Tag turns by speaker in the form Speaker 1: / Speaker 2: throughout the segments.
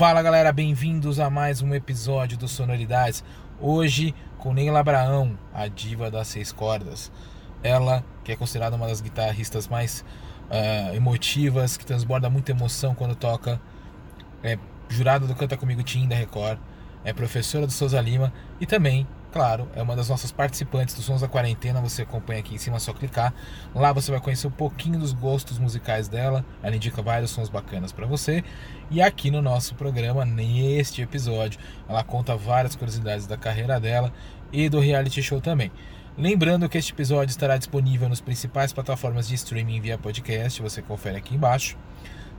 Speaker 1: Fala galera, bem-vindos a mais um episódio do Sonoridades. Hoje com Neila Abraão, a diva das seis cordas. Ela, que é considerada uma das guitarristas mais uh, emotivas, que transborda muita emoção quando toca, é jurada do Canta Comigo Team da Record, é professora do Souza Lima e também Claro, é uma das nossas participantes dos Sons da Quarentena. Você acompanha aqui em cima, é só clicar. Lá você vai conhecer um pouquinho dos gostos musicais dela. Ela indica vários sons bacanas para você. E aqui no nosso programa, neste episódio, ela conta várias curiosidades da carreira dela e do reality show também. Lembrando que este episódio estará disponível nas principais plataformas de streaming via podcast. Você confere aqui embaixo,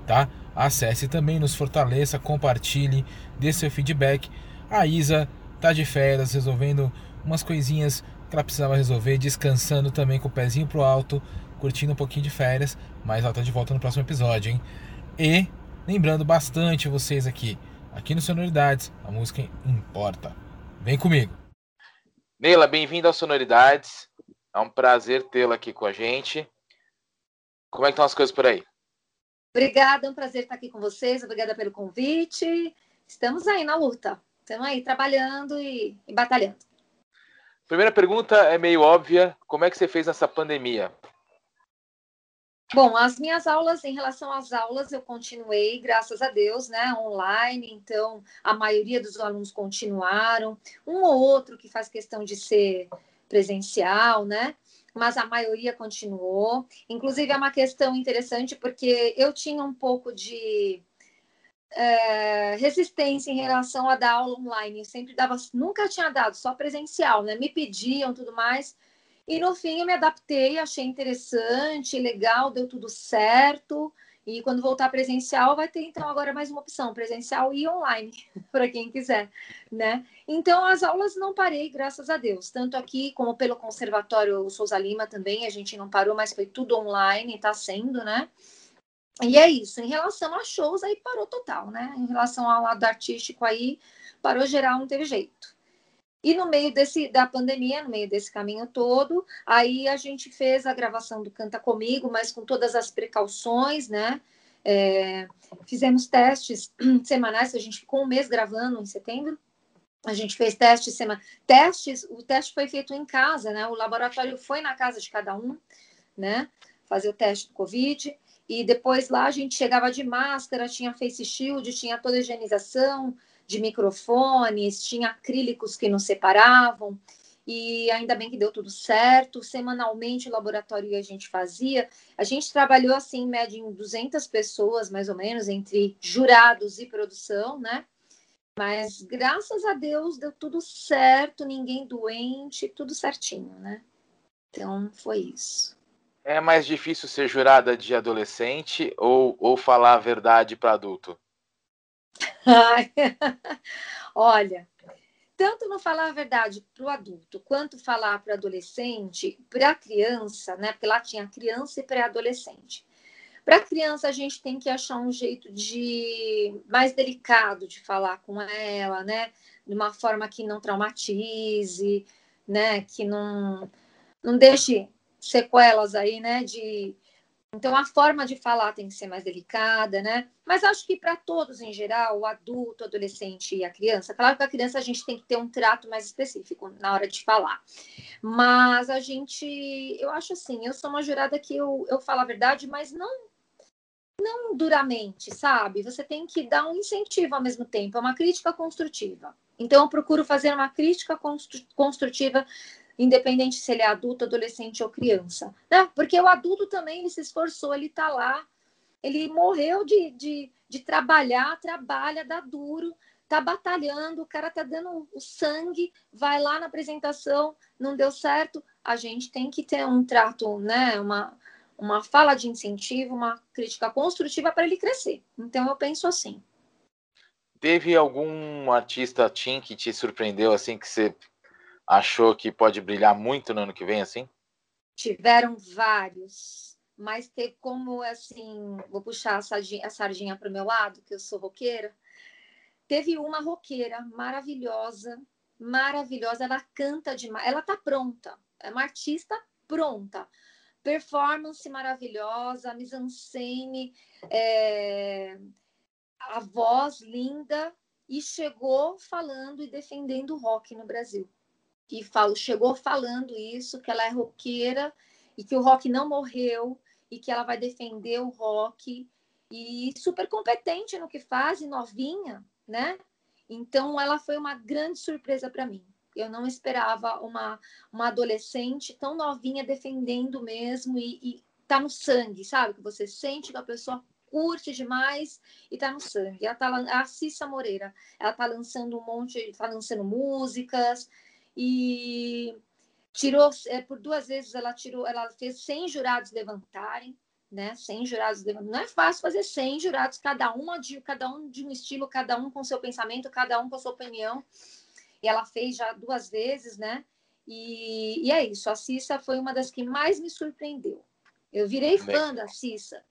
Speaker 1: tá? Acesse também, nos fortaleça, compartilhe, dê seu feedback. A Isa tá de férias, resolvendo umas coisinhas que ela precisava resolver, descansando também com o pezinho pro alto, curtindo um pouquinho de férias, mas ela tá de volta no próximo episódio, hein? E lembrando bastante vocês aqui, aqui no Sonoridades, a música importa. Vem comigo. Neila, bem-vinda ao Sonoridades. É um prazer tê-la aqui com a gente. Como é que estão as coisas por aí?
Speaker 2: Obrigada, é um prazer estar aqui com vocês. Obrigada pelo convite. Estamos aí na luta. Estamos aí trabalhando e, e batalhando.
Speaker 1: Primeira pergunta é meio óbvia. Como é que você fez nessa pandemia?
Speaker 2: Bom, as minhas aulas, em relação às aulas, eu continuei, graças a Deus, né, online. Então, a maioria dos alunos continuaram. Um ou outro que faz questão de ser presencial, né? Mas a maioria continuou. Inclusive, é uma questão interessante, porque eu tinha um pouco de é, resistência em relação a dar aula online. Eu sempre dava, nunca tinha dado, só presencial, né? Me pediam tudo mais. E no fim eu me adaptei, achei interessante, legal, deu tudo certo. E quando voltar presencial, vai ter então agora mais uma opção, presencial e online, para quem quiser, né? Então as aulas não parei, graças a Deus, tanto aqui como pelo Conservatório Souza Lima também, a gente não parou, mas foi tudo online, está sendo, né? E é isso. Em relação a shows, aí parou total, né? Em relação ao lado artístico, aí parou geral, não teve jeito. E no meio desse, da pandemia, no meio desse caminho todo, aí a gente fez a gravação do Canta Comigo, mas com todas as precauções, né? É, fizemos testes semanais, a gente ficou um mês gravando em setembro. A gente fez testes semana testes, o teste foi feito em casa, né? O laboratório foi na casa de cada um, né? Fazer o teste do Covid. E depois lá a gente chegava de máscara, tinha face shield, tinha toda a higienização de microfones, tinha acrílicos que nos separavam. E ainda bem que deu tudo certo. Semanalmente o laboratório a gente fazia. A gente trabalhou assim, em média, em 200 pessoas, mais ou menos, entre jurados e produção, né? Mas graças a Deus deu tudo certo, ninguém doente, tudo certinho, né? Então foi isso.
Speaker 1: É mais difícil ser jurada de adolescente ou, ou falar a verdade para adulto?
Speaker 2: Olha, tanto não falar a verdade para o adulto quanto falar para o adolescente, para a criança, né? Porque lá tinha criança e pré-adolescente. Para a criança, a gente tem que achar um jeito de mais delicado de falar com ela, né? De uma forma que não traumatize, né? Que não, não deixe sequelas aí, né? De então a forma de falar tem que ser mais delicada, né? Mas acho que para todos em geral, o adulto, o adolescente e a criança, claro que a criança a gente tem que ter um trato mais específico na hora de falar. Mas a gente, eu acho assim, eu sou uma jurada que eu, eu falo a verdade, mas não não duramente, sabe? Você tem que dar um incentivo ao mesmo tempo, é uma crítica construtiva. Então eu procuro fazer uma crítica construtiva independente se ele é adulto, adolescente ou criança, né? Porque o adulto também ele se esforçou, ele está lá, ele morreu de, de, de trabalhar, trabalha, dá duro, tá batalhando, o cara tá dando o sangue, vai lá na apresentação, não deu certo, a gente tem que ter um trato, né? Uma, uma fala de incentivo, uma crítica construtiva para ele crescer. Então eu penso assim.
Speaker 1: Teve algum artista teen que te surpreendeu assim que você achou que pode brilhar muito no ano que vem, assim?
Speaker 2: Tiveram vários, mas teve como, assim, vou puxar a sardinha, sardinha para o meu lado, que eu sou roqueira. Teve uma roqueira maravilhosa, maravilhosa, ela canta demais, ela tá pronta, é uma artista pronta. Performance maravilhosa, mise-en-scène, é a voz linda e chegou falando e defendendo o rock no Brasil. E falo, chegou falando isso, que ela é roqueira e que o rock não morreu e que ela vai defender o rock e super competente no que faz e novinha, né? Então ela foi uma grande surpresa para mim. Eu não esperava uma, uma adolescente tão novinha defendendo mesmo e, e tá no sangue, sabe? Que você sente que a pessoa curte demais e tá no sangue. Ela tá a Cissa Moreira, ela tá lançando um monte, tá lançando músicas e tirou é, por duas vezes ela tirou, ela fez 100 jurados levantarem, né? 100 jurados levantarem. Não é fácil fazer 100 jurados, cada uma de cada um de um estilo, cada um com seu pensamento, cada um com sua opinião. E ela fez já duas vezes, né? E, e é isso. A Cissa foi uma das que mais me surpreendeu. Eu virei fã da Cissa.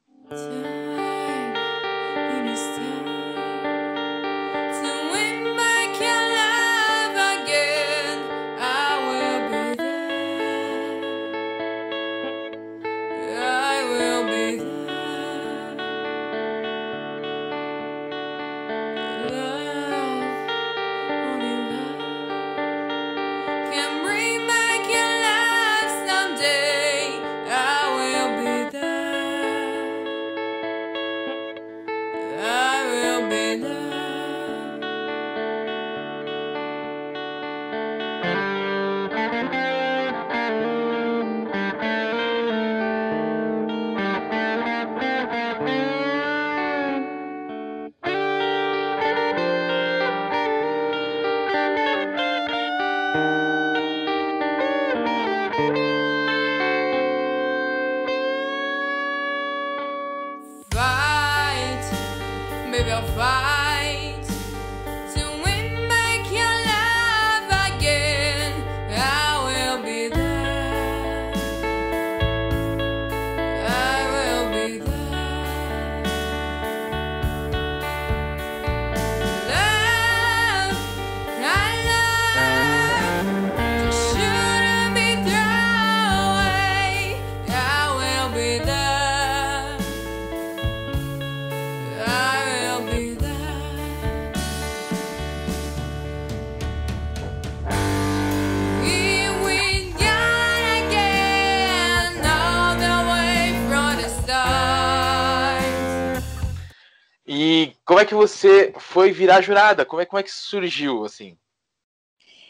Speaker 3: Como é que você foi virar jurada? Como é, como é que surgiu, assim?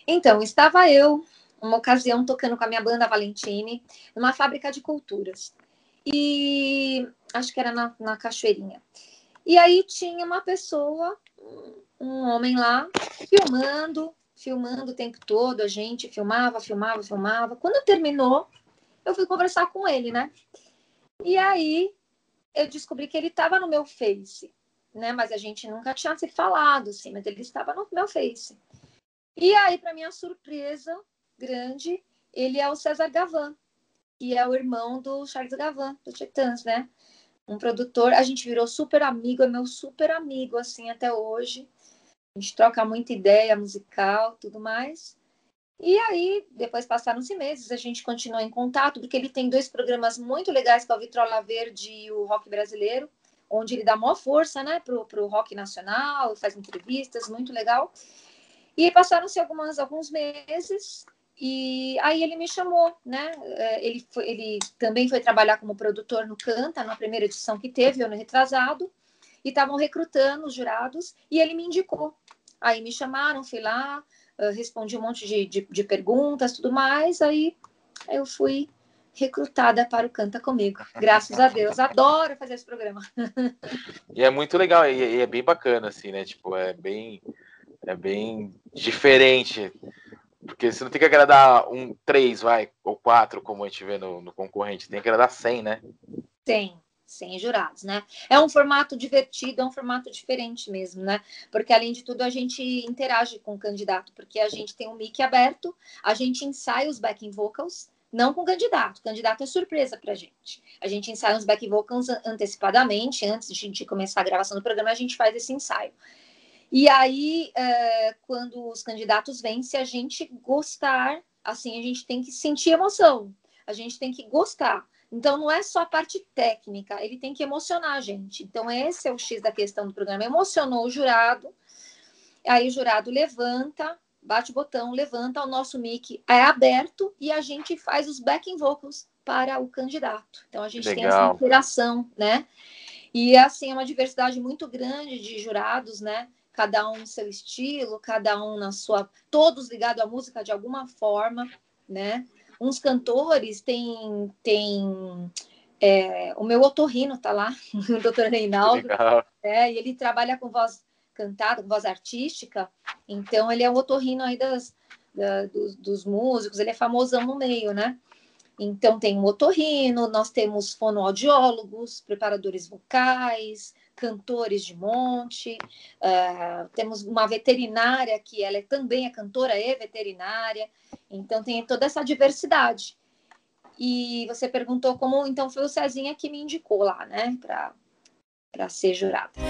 Speaker 2: Então, estava eu, uma ocasião, tocando com a minha banda Valentine, numa fábrica de culturas. E acho que era na, na Cachoeirinha. E aí tinha uma pessoa, um homem lá, filmando, filmando o tempo todo, a gente filmava, filmava, filmava. Quando terminou, eu fui conversar com ele, né? E aí eu descobri que ele estava no meu Face né? Mas a gente nunca tinha se falado, assim, mas ele estava no meu Face. E aí, para minha surpresa grande, ele é o César Gavan, que é o irmão do Charles Gavan, do Titãs, né? Um produtor, a gente virou super amigo, é meu super amigo, assim, até hoje. A gente troca muita ideia musical, tudo mais. E aí, depois passaram-se meses, a gente continuou em contato, porque ele tem dois programas muito legais, que é o Vitrola Verde e o Rock Brasileiro, onde ele dá maior força né, para o rock nacional, faz entrevistas, muito legal. E passaram-se alguns meses, e aí ele me chamou, né? É, ele, foi, ele também foi trabalhar como produtor no Canta, na primeira edição que teve, ano retrasado, e estavam recrutando os jurados, e ele me indicou. Aí me chamaram, fui lá, respondi um monte de, de, de perguntas, tudo mais, aí eu fui recrutada para o Canta Comigo. Graças a Deus. Adoro fazer esse programa.
Speaker 3: E é muito legal, e é bem bacana, assim, né? Tipo, é bem, é bem diferente. Porque você não tem que agradar um três, vai, ou quatro, como a gente vê no, no concorrente. Tem que agradar 100, né?
Speaker 2: Tem. 100 jurados, né? É um formato divertido, é um formato diferente mesmo, né? Porque além de tudo a gente interage com o candidato, porque a gente tem um mic aberto, a gente ensaia os backing vocals, não com candidato. O candidato é surpresa para a gente. A gente ensaia uns back vocals antecipadamente, antes de começar a gravação do programa, a gente faz esse ensaio. E aí, é, quando os candidatos vêm, se a gente gostar, assim, a gente tem que sentir emoção, a gente tem que gostar. Então, não é só a parte técnica, ele tem que emocionar a gente. Então, esse é o X da questão do programa. Emocionou o jurado, aí o jurado levanta, bate o botão, levanta, o nosso mic é aberto e a gente faz os backing vocals para o candidato. Então, a gente Legal. tem essa interação, né? E, assim, é uma diversidade muito grande de jurados, né? Cada um no seu estilo, cada um na sua... Todos ligados à música de alguma forma, né? uns cantores têm, têm é, o meu otorrino tá lá, o doutor Reinaldo, é, e ele trabalha com voz cantada, com voz artística, então ele é o otorrino aí das, da, dos, dos, músicos, ele é famosão no meio, né? Então tem um otorrino, nós temos fonoaudiólogos, preparadores vocais, cantores de monte, uh, temos uma veterinária que ela é, também é cantora e veterinária, então tem toda essa diversidade. E você perguntou como então foi o Cezinha que me indicou lá, né, para ser jurada.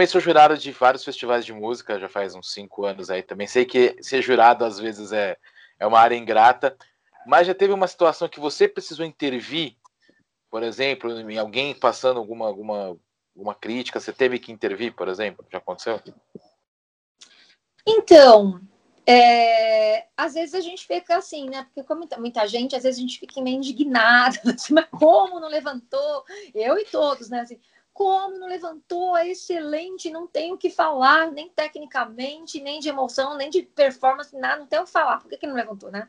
Speaker 3: Também sou jurado de vários festivais de música, já faz uns cinco anos aí também. Sei que ser jurado às vezes é, é uma área ingrata, mas já teve uma situação que você precisou intervir, por exemplo, em alguém passando alguma, alguma, alguma crítica, você teve que intervir, por exemplo? Já aconteceu?
Speaker 2: Então, é, às vezes a gente fica assim, né? Porque como muita gente, às vezes a gente fica meio indignado, assim, mas como não levantou? Eu e todos, né? Assim, como não levantou? É excelente, não tem o que falar, nem tecnicamente, nem de emoção, nem de performance, nada, não tem o que falar. Por que, que não levantou, né?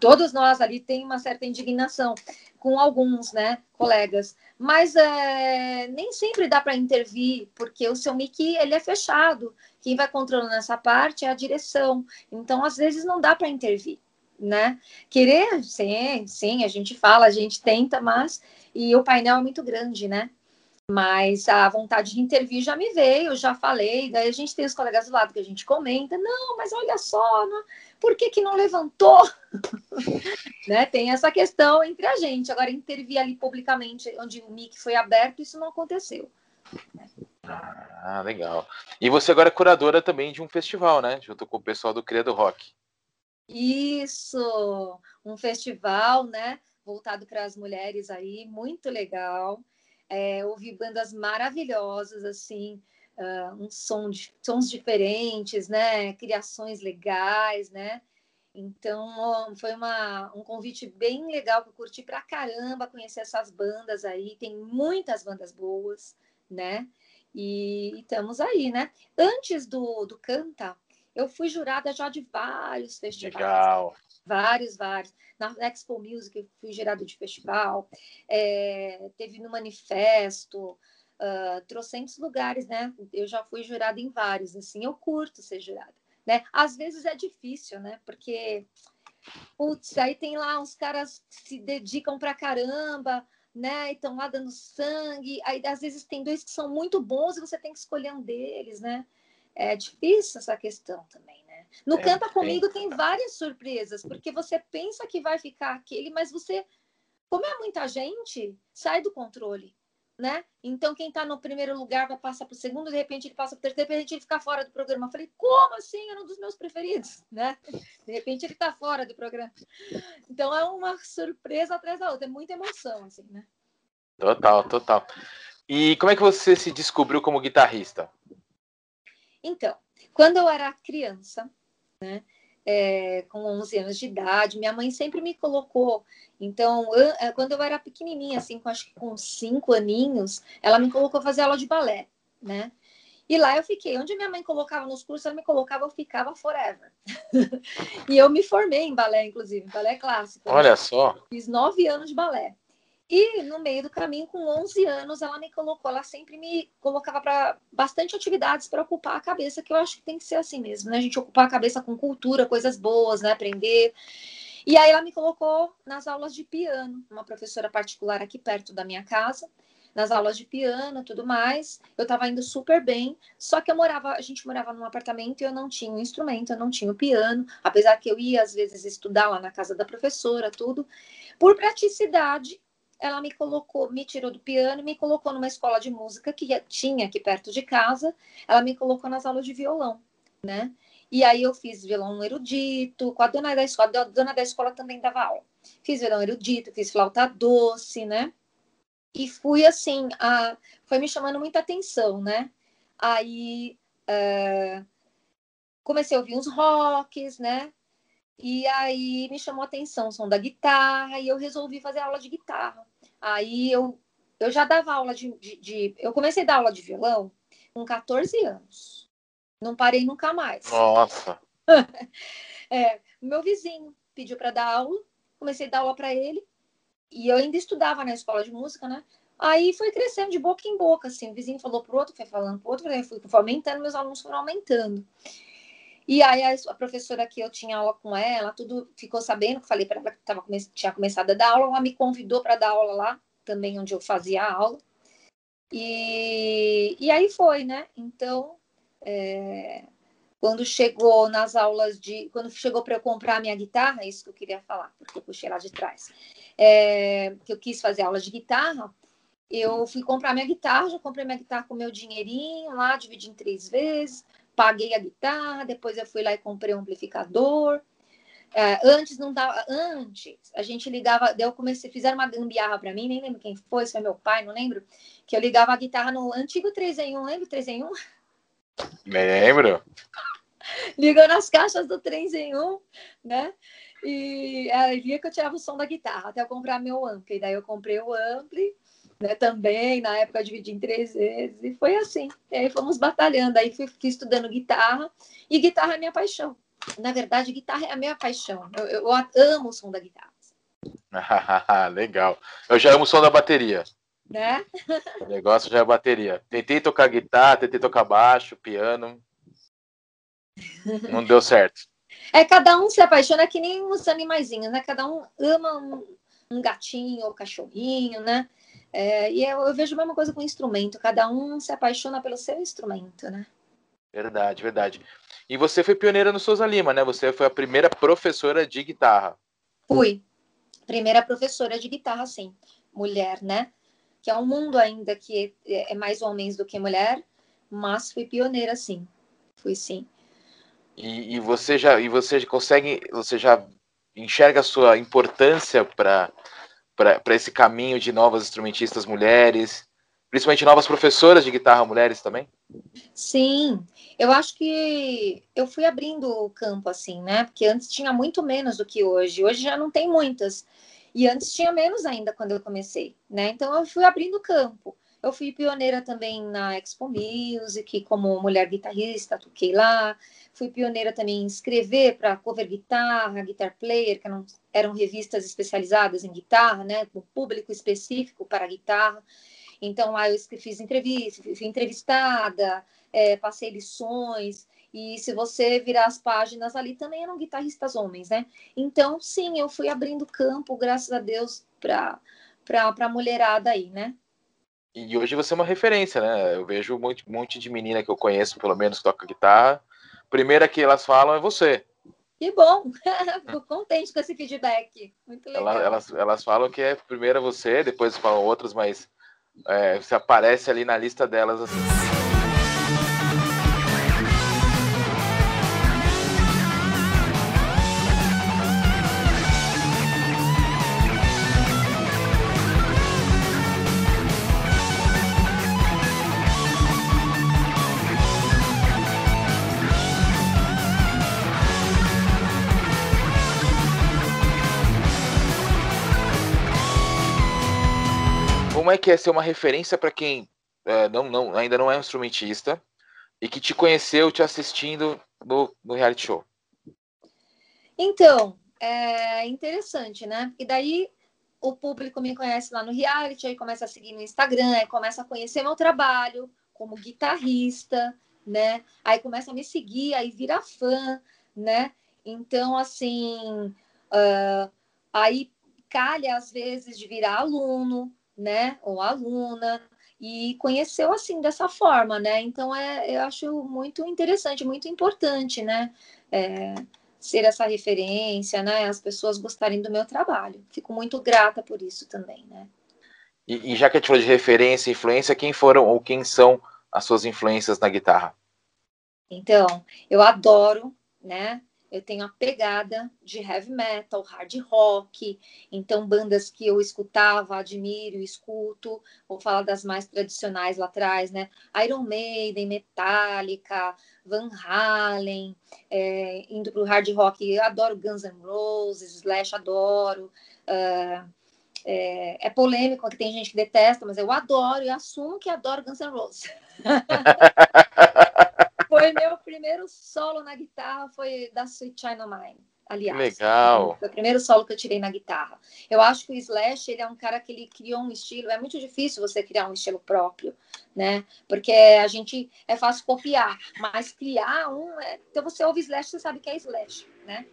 Speaker 2: todos nós ali tem uma certa indignação com alguns, né, colegas. Mas é, nem sempre dá para intervir, porque o seu mic ele é fechado. Quem vai controlando essa parte é a direção. Então, às vezes, não dá para intervir né? Querer, sim, sim, a gente fala, a gente tenta, mas e o painel é muito grande, né? Mas a vontade de intervir já me veio, já falei. Daí a gente tem os colegas do lado que a gente comenta, não, mas olha só, não, por que, que não levantou? né? Tem essa questão entre a gente. Agora, intervir ali publicamente, onde o mic foi aberto, isso não aconteceu.
Speaker 3: Ah, legal. E você agora é curadora também de um festival, né? Junto com o pessoal do Cria do Rock.
Speaker 2: Isso, um festival, né? Voltado para as mulheres aí, muito legal é, ouvi bandas maravilhosas, assim, uh, um som de, sons diferentes, né? Criações legais, né? Então, foi uma, um convite bem legal que eu curti pra caramba conhecer essas bandas aí. Tem muitas bandas boas, né? E, estamos aí, né? Antes do, do Canta, eu fui jurada já de vários festivais. Legal. Vários, vários. Na Expo Music fui jurada de festival. É, teve no Manifesto. Uh, trocentos lugares, né? Eu já fui jurada em vários, assim, eu curto ser jurada, né? Às vezes é difícil, né? Porque, putz, aí tem lá uns caras que se dedicam pra caramba, né? E estão lá dando sangue. Aí às vezes tem dois que são muito bons e você tem que escolher um deles, né? É difícil essa questão também? No é, Canta Comigo tem várias surpresas, porque você pensa que vai ficar aquele, mas você, como é muita gente, sai do controle, né? Então quem está no primeiro lugar vai passar para o segundo, de repente ele passa para o terceiro, de repente ele fica fora do programa. Eu falei, como assim? Era um dos meus preferidos, né? De repente ele está fora do programa. Então é uma surpresa atrás da outra, é muita emoção, assim, né?
Speaker 3: Total, total. E como é que você se descobriu como guitarrista?
Speaker 2: Então, quando eu era criança, né, é, com 11 anos de idade, minha mãe sempre me colocou. Então, eu, é, quando eu era pequenininha, assim, com, acho que com cinco aninhos, ela me colocou a fazer aula de balé, né? E lá eu fiquei. Onde minha mãe colocava nos cursos, ela me colocava, eu ficava forever. e eu me formei em balé, inclusive, balé clássico.
Speaker 3: Olha né? só.
Speaker 2: Fiz nove anos de balé. E no meio do caminho, com 11 anos, ela me colocou, ela sempre me colocava para bastante atividades para ocupar a cabeça, que eu acho que tem que ser assim mesmo, né? A gente ocupar a cabeça com cultura, coisas boas, né? Aprender. E aí ela me colocou nas aulas de piano, uma professora particular aqui perto da minha casa, nas aulas de piano, tudo mais. Eu estava indo super bem, só que eu morava, a gente morava num apartamento e eu não tinha um instrumento, eu não tinha o piano, apesar que eu ia às vezes estudar lá na casa da professora, tudo. Por praticidade, ela me colocou, me tirou do piano, me colocou numa escola de música que tinha aqui perto de casa. Ela me colocou nas aulas de violão, né? E aí eu fiz violão erudito, com a dona da escola, a dona da escola também dava aula. Fiz violão erudito, fiz flauta doce, né? E fui assim, a, foi me chamando muita atenção, né? Aí é, comecei a ouvir uns rocks, né? E aí me chamou a atenção o som da guitarra e eu resolvi fazer aula de guitarra. Aí eu, eu já dava aula de, de, de, Eu comecei a dar aula de violão com 14 anos. Não parei nunca mais.
Speaker 1: Nossa!
Speaker 2: é, meu vizinho pediu para dar aula, comecei a dar aula para ele. E eu ainda estudava na escola de música, né? Aí foi crescendo de boca em boca, assim. O vizinho falou pro outro, foi falando pro outro, eu fui aumentando, meus alunos foram aumentando. E aí a, professora que eu tinha aula com ela, tudo ficou sabendo, que falei para ela que tava, tinha começado a dar aula, ela me convidou para dar aula lá, também onde eu fazia a aula. E, e aí foi, né? Então, é, quando chegou nas aulas de. Quando chegou para eu comprar a minha guitarra, é isso que eu queria falar, porque eu puxei lá de trás. É, que eu quis fazer aula de guitarra, eu fui comprar minha guitarra, já comprei minha guitarra com meu dinheirinho lá, dividi em três vezes paguei a guitarra, depois eu fui lá e comprei um amplificador. É, antes não dava, antes a gente ligava, daí eu comecei, fizeram uma gambiarra para mim, nem lembro quem foi, se foi meu pai, não lembro, que eu ligava a guitarra no antigo 3 em 1, lembra 3 em 1?
Speaker 1: Lembro.
Speaker 2: Ligou nas caixas do 3 em 1, né? E aí via que eu tirava o som da guitarra até eu comprar meu ampli. Daí eu comprei o ampli, né, também, na época eu dividi em três vezes, e foi assim. E aí fomos batalhando, aí fui, fui, estudando guitarra, e guitarra é minha paixão. Na verdade, guitarra é a minha paixão. Eu, eu amo o som da guitarra.
Speaker 1: Legal. Eu já amo o som da bateria.
Speaker 2: Né?
Speaker 1: o negócio já é a bateria. Tentei tocar guitarra, tentei tocar baixo, piano. Não deu certo.
Speaker 2: É, cada um se apaixona que nem os animaizinhos, né? Cada um ama um, um gatinho ou cachorrinho, né? É, e eu, eu, vejo a mesma coisa com instrumento, cada um se apaixona pelo seu instrumento, né?
Speaker 1: Verdade, verdade. E você foi pioneira no Souza Lima, né? Você foi a primeira professora de guitarra.
Speaker 2: Fui. Primeira professora de guitarra, sim. Mulher, né? Que é um mundo ainda que é, é mais homens do que mulher, mas fui pioneira, sim. Fui sim.
Speaker 1: E, e você já e você consegue, você já enxerga a sua importância para para esse caminho de novas instrumentistas mulheres, principalmente novas professoras de guitarra mulheres também?
Speaker 2: Sim, eu acho que eu fui abrindo o campo assim, né? Porque antes tinha muito menos do que hoje. Hoje já não tem muitas. E antes tinha menos ainda quando eu comecei, né? Então eu fui abrindo o campo. Eu fui pioneira também na Expo Music, como mulher guitarrista, toquei lá. Fui pioneira também em escrever para cover guitarra, guitar player, que eram, eram revistas especializadas em guitarra, né, com público específico para guitarra. Então lá eu fiz entrevista, fui entrevistada, é, passei lições. E se você virar as páginas ali, também eram guitarristas homens, né? Então, sim, eu fui abrindo campo, graças a Deus, para a mulherada aí, né?
Speaker 1: E hoje você é uma referência, né? Eu vejo um monte, um monte de menina que eu conheço, pelo menos, que toca guitarra. Primeira que elas falam é você.
Speaker 2: Que bom! Fico contente com esse feedback. Muito legal.
Speaker 1: Elas, elas, elas falam que é primeiro você, depois falam outras, mas é, você aparece ali na lista delas assim. Como é que é ser uma referência para quem é, não, não, ainda não é um instrumentista e que te conheceu te assistindo no, no reality show?
Speaker 2: Então, é interessante, né? Porque daí o público me conhece lá no reality, aí começa a seguir no Instagram, aí começa a conhecer meu trabalho como guitarrista, né? Aí começa a me seguir, aí vira fã, né? Então, assim, uh, aí calha às vezes de virar aluno, né? Ou aluna, e conheceu assim dessa forma, né? Então é, eu acho muito interessante, muito importante, né? É, ser essa referência, né? As pessoas gostarem do meu trabalho. Fico muito grata por isso também, né?
Speaker 3: E, e já que a gente falou de referência e influência, quem foram ou quem são as suas influências na guitarra?
Speaker 2: Então, eu adoro, né? Eu tenho a pegada de heavy metal, hard rock, então bandas que eu escutava, admiro, escuto, vou falar das mais tradicionais lá atrás, né? Iron Maiden, Metallica, Van Halen, é, indo para o hard rock, eu adoro Guns N' Roses, Slash adoro, uh, é, é, polêmico, que tem gente que detesta, mas eu adoro e assumo que adoro Guns N' Roses. foi meu primeiro solo na guitarra, foi da Sweet China Mine. Aliás,
Speaker 3: legal.
Speaker 2: Foi o primeiro solo que eu tirei na guitarra. Eu acho que o Slash ele é um cara que ele criou um estilo. É muito difícil você criar um estilo próprio, né? Porque a gente é fácil copiar, mas criar um. É... Então você ouve Slash, você sabe que é Slash, né?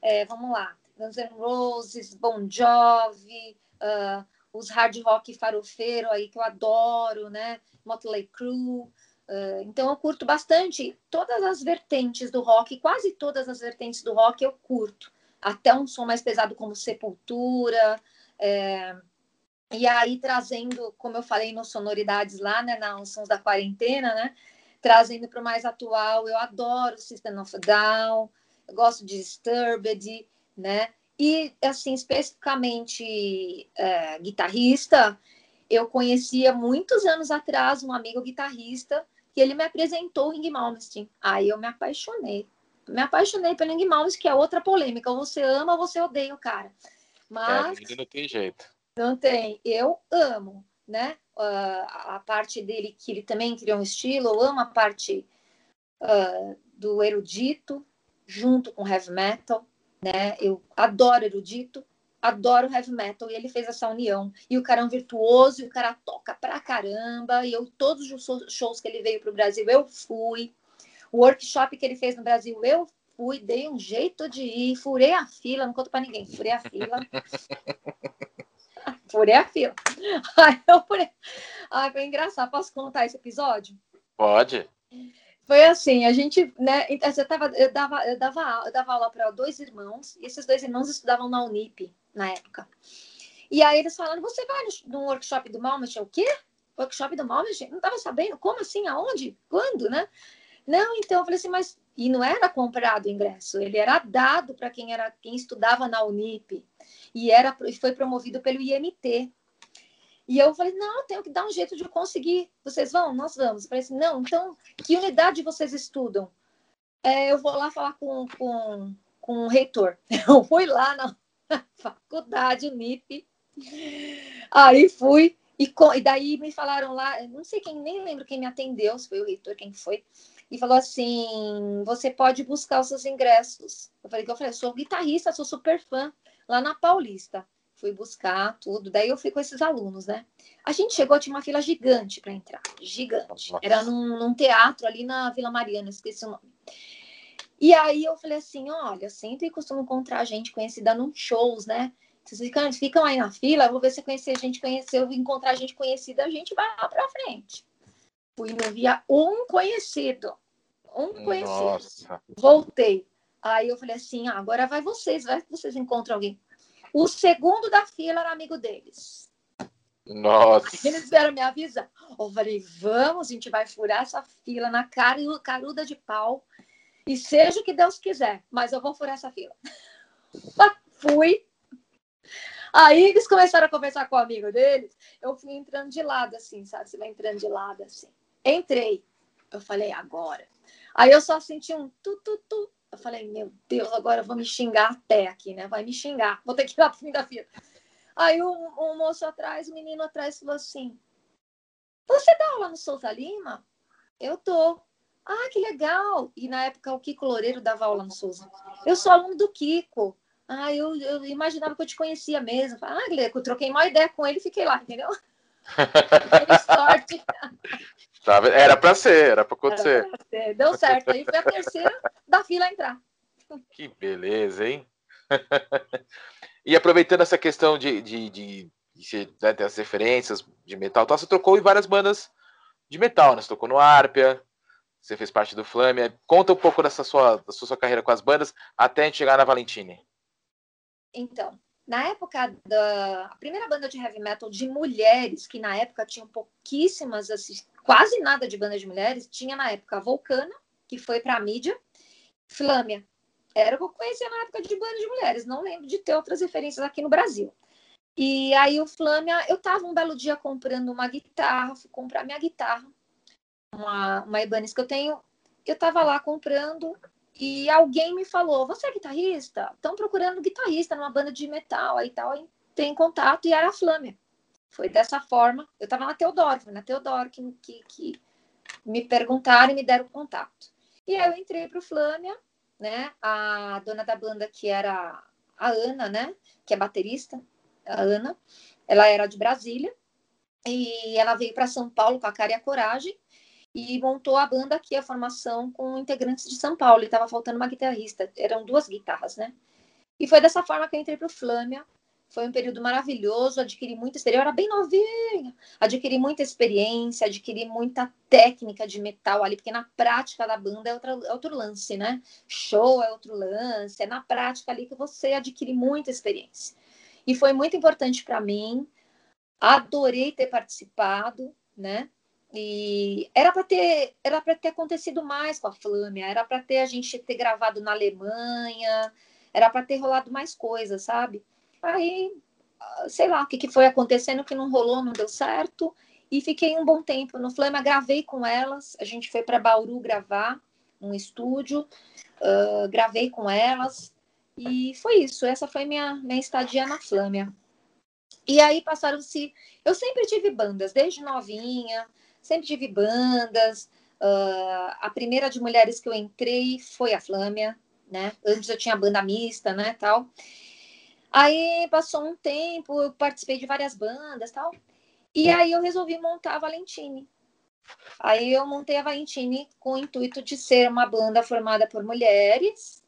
Speaker 2: É, vamos lá. Guns N' Roses, Bon Jovi, uh, os hard rock farofeiro aí que eu adoro, né? Motley Crue. Uh, então eu curto bastante todas as vertentes do rock, quase todas as vertentes do rock eu curto. Até um som mais pesado como Sepultura. É... E aí trazendo, como eu falei nos sonoridades lá, né, nos sons da quarentena, né? Trazendo para o mais atual, eu adoro System of Down, eu gosto de Disturbed, né? E, assim, especificamente é, guitarrista, eu conhecia muitos anos atrás um amigo guitarrista que ele me apresentou o Ring Malmsteen. Aí eu me apaixonei. Me apaixonei pelo Ring Malmsteen, que é outra polêmica. Ou você ama ou você odeia o cara. Mas...
Speaker 3: É, não tem jeito.
Speaker 2: Não tem. Eu amo, né? Uh, a parte dele, que ele também criou um estilo. Eu amo a parte uh, do erudito, junto com heavy metal, né? Eu adoro erudito, adoro heavy metal e ele fez essa união. E o cara é um virtuoso, e o cara toca pra caramba. E eu, todos os shows que ele veio pro Brasil, eu fui. O workshop que ele fez no Brasil, eu fui, dei um jeito de ir, furei a fila, não conto pra ninguém, furei a fila. furei a fila. Ai, eu furei. Ai, foi engraçado. Posso contar esse episódio?
Speaker 3: Pode.
Speaker 2: Foi assim, a gente, né? Então, eu, tava, eu, dava, eu, dava, eu dava aula para dois irmãos, e esses dois irmãos estudavam na Unip na época. E aí eles falaram: você vai no, workshop do Malmich? O quê? Workshop do Malmich? Não estava sabendo? Como assim? Aonde? Quando, né? Não, então eu falei assim, mas. E não era comprado o ingresso, ele era dado para quem era quem estudava na Unip. E era, foi promovido pelo IMT, e eu falei, não, tenho que dar um jeito de conseguir. Vocês vão? Nós vamos. Eu falei assim, não, então, que unidade vocês estudam? É, eu vou lá falar com, com, com o reitor. Eu fui lá na faculdade, NIP. Aí fui, e, e daí me falaram lá, não sei quem, nem lembro quem me atendeu, se foi o reitor, quem foi, e falou assim: você pode buscar os seus ingressos. Eu falei que eu falei, sou guitarrista, sou super fã, lá na Paulista fui buscar tudo. Daí eu fui com esses alunos, né? A gente chegou, tinha uma fila gigante para entrar, gigante. Era num, num, teatro ali na Vila Mariana, esqueci o nome. E aí eu falei assim: olha, sempre costumo encontrar gente conhecida num shows, né? Vocês ficam, ficam aí na fila, eu vou ver se conhecer gente conheceu, encontrar gente conhecida, a gente vai lá para frente. Fui não via um conhecido. Um conhecido. Nossa. Voltei. Aí eu falei assim: ah, agora vai vocês, vai que vocês encontram alguém. O segundo da fila era amigo deles.
Speaker 3: Nossa.
Speaker 2: Eles vieram me avisar. Eu falei, vamos, a gente vai furar essa fila na cara e caruda de pau. E seja o que Deus quiser, mas eu vou furar essa fila. Fui. Aí eles começaram a conversar com o amigo deles. Eu fui entrando de lado, assim, sabe? Você vai entrando de lado, assim. Entrei. Eu falei, agora. Aí eu só senti um tu, tu, tu. Eu falei, meu Deus, agora eu vou me xingar até aqui, né? Vai me xingar, vou ter que ir lá pro fim da fila. Aí o, o moço atrás, o menino atrás falou assim: Você dá aula no Souza Lima? Eu tô. Ah, que legal! E na época o Kiko Loureiro dava aula no Souza. Eu sou aluno do Kiko. Ah, eu, eu imaginava que eu te conhecia mesmo. Ah, eu troquei uma ideia com ele e fiquei lá, entendeu?
Speaker 3: sorte. Era para ser, era para acontecer. Era ser.
Speaker 2: Deu certo. Aí foi a terceira da fila a entrar.
Speaker 3: Que beleza, hein? e aproveitando essa questão de, de, de, de né, ter as referências de metal, você trocou em várias bandas de metal, né? Você tocou no Arpia, você fez parte do Flamia. Conta um pouco dessa sua, da sua, carreira com as bandas até a gente chegar na Valentine.
Speaker 2: Então, na época da a primeira banda de heavy metal de mulheres, que na época tinham pouquíssimas, quase nada de banda de mulheres, tinha na época a Volcana, que foi para a mídia, Flâmia. Era o que eu conhecia na época de banda de mulheres, não lembro de ter outras referências aqui no Brasil. E aí o Flâmia, eu tava um belo dia comprando uma guitarra, fui comprar minha guitarra, uma, uma Ibanez que eu tenho, eu tava lá comprando e alguém me falou: Você é guitarrista? Estão procurando guitarrista numa banda de metal aí tal. E tem contato e era a Flâmia. Foi dessa forma. Eu estava na Teodoro, foi na Teodoro que, que, que, me perguntaram e me deram contato. E aí eu entrei para o Flâmia, né? A dona da banda, que era a Ana, né? Que é baterista, a Ana. Ela era de Brasília. E ela veio para São Paulo com a cara e a coragem e montou a banda aqui, a formação com integrantes de São Paulo. E estava faltando uma guitarrista, eram duas guitarras, né? E foi dessa forma que eu entrei para o Flâmia. Foi um período maravilhoso, adquiri muita experiência. Eu era bem novinha, adquiri muita experiência, adquiri muita técnica de metal ali, porque na prática da banda é, outra, é outro lance, né? Show é outro lance, é na prática ali que você adquire muita experiência. E foi muito importante para mim. Adorei ter participado, né? E era para ter, era para ter acontecido mais com a Flâmia, era para ter a gente ter gravado na Alemanha, era para ter rolado mais coisas, sabe? Aí, sei lá, o que, que foi acontecendo que não rolou, não deu certo. E fiquei um bom tempo no Flama, gravei com elas. A gente foi para Bauru gravar num estúdio, uh, gravei com elas. E foi isso. Essa foi minha, minha estadia na Flâmia. E aí passaram-se. Eu sempre tive bandas, desde novinha sempre tive bandas. Uh, a primeira de mulheres que eu entrei foi a Flâmia, né? Antes eu tinha banda mista, né, tal. Aí passou um tempo, eu participei de várias bandas, tal. E aí eu resolvi montar a Valentine. Aí eu montei a Valentine com o intuito de ser uma banda formada por mulheres,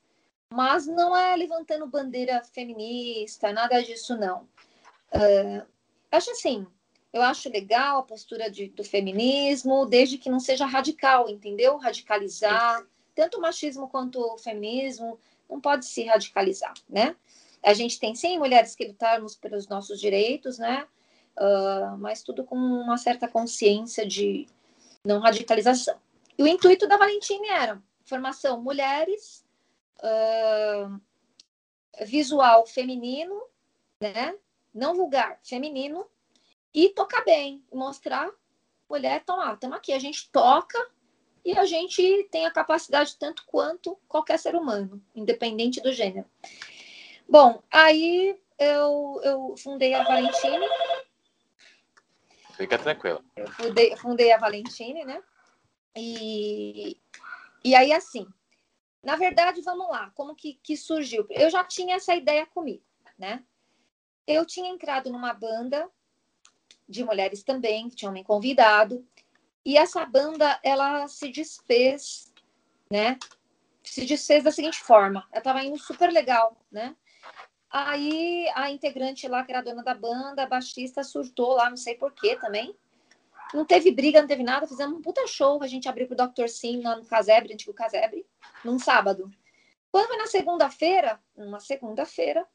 Speaker 2: mas não é levantando bandeira feminista, nada disso não. Uh, acho assim, eu acho legal a postura de, do feminismo, desde que não seja radical, entendeu? Radicalizar. Tanto o machismo quanto o feminismo não pode se radicalizar, né? A gente tem sim mulheres que lutarmos pelos nossos direitos, né? Uh, mas tudo com uma certa consciência de não radicalização. E o intuito da Valentine era formação mulheres, uh, visual feminino, né? Não vulgar, feminino, e tocar bem, mostrar, mulher, então, ah, estamos aqui, a gente toca e a gente tem a capacidade tanto quanto qualquer ser humano, independente do gênero. Bom, aí eu, eu fundei a Valentine.
Speaker 3: Fica tranquila.
Speaker 2: Eu fundei, fundei a Valentine, né? E, e aí, assim, na verdade, vamos lá, como que, que surgiu? Eu já tinha essa ideia comigo, né? Eu tinha entrado numa banda de mulheres também, que tinham me convidado. E essa banda, ela se desfez, né? Se desfez da seguinte forma: ela estava indo super legal, né? Aí a integrante lá, que era dona da banda, a baixista, surtou lá, não sei porquê também. Não teve briga, não teve nada. Fizemos um puta show. A gente abriu pro Dr. Sim lá no Casebre, antigo Casebre, num sábado. Quando foi na segunda-feira, uma segunda-feira,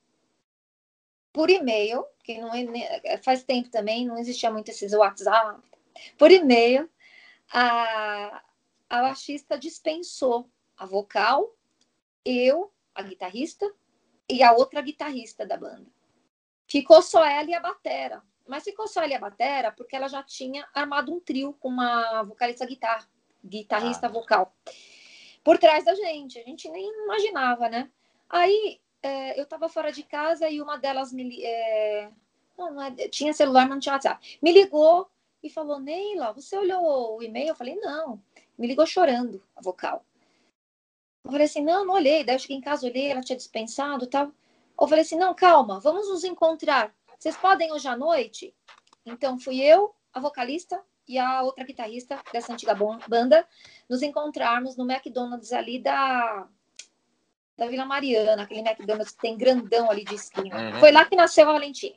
Speaker 2: por e-mail, que não é, faz tempo também, não existia muito esses WhatsApp, por e-mail, a, a baixista dispensou a vocal, eu, a guitarrista, e a outra guitarrista da banda. Ficou só ela e a batera. Mas ficou só ela e a batera porque ela já tinha armado um trio com uma vocalista guitarra, guitarrista ah. vocal. Por trás da gente, a gente nem imaginava, né? Aí é, eu estava fora de casa e uma delas me. É, não, não é, tinha celular, mas não tinha WhatsApp. Me ligou e falou: Neila, você olhou o e-mail? Eu falei: não. Me ligou chorando a vocal. Eu falei assim: não, não olhei. Daí eu cheguei em casa, olhei, ela tinha dispensado tal. Eu falei assim: não, calma, vamos nos encontrar. Vocês podem hoje à noite? Então fui eu, a vocalista e a outra guitarrista dessa antiga banda nos encontrarmos no McDonald's ali da da Vila Mariana, aquele McDonald's que tem grandão ali de esquina. Uhum. Foi lá que nasceu a Valentina.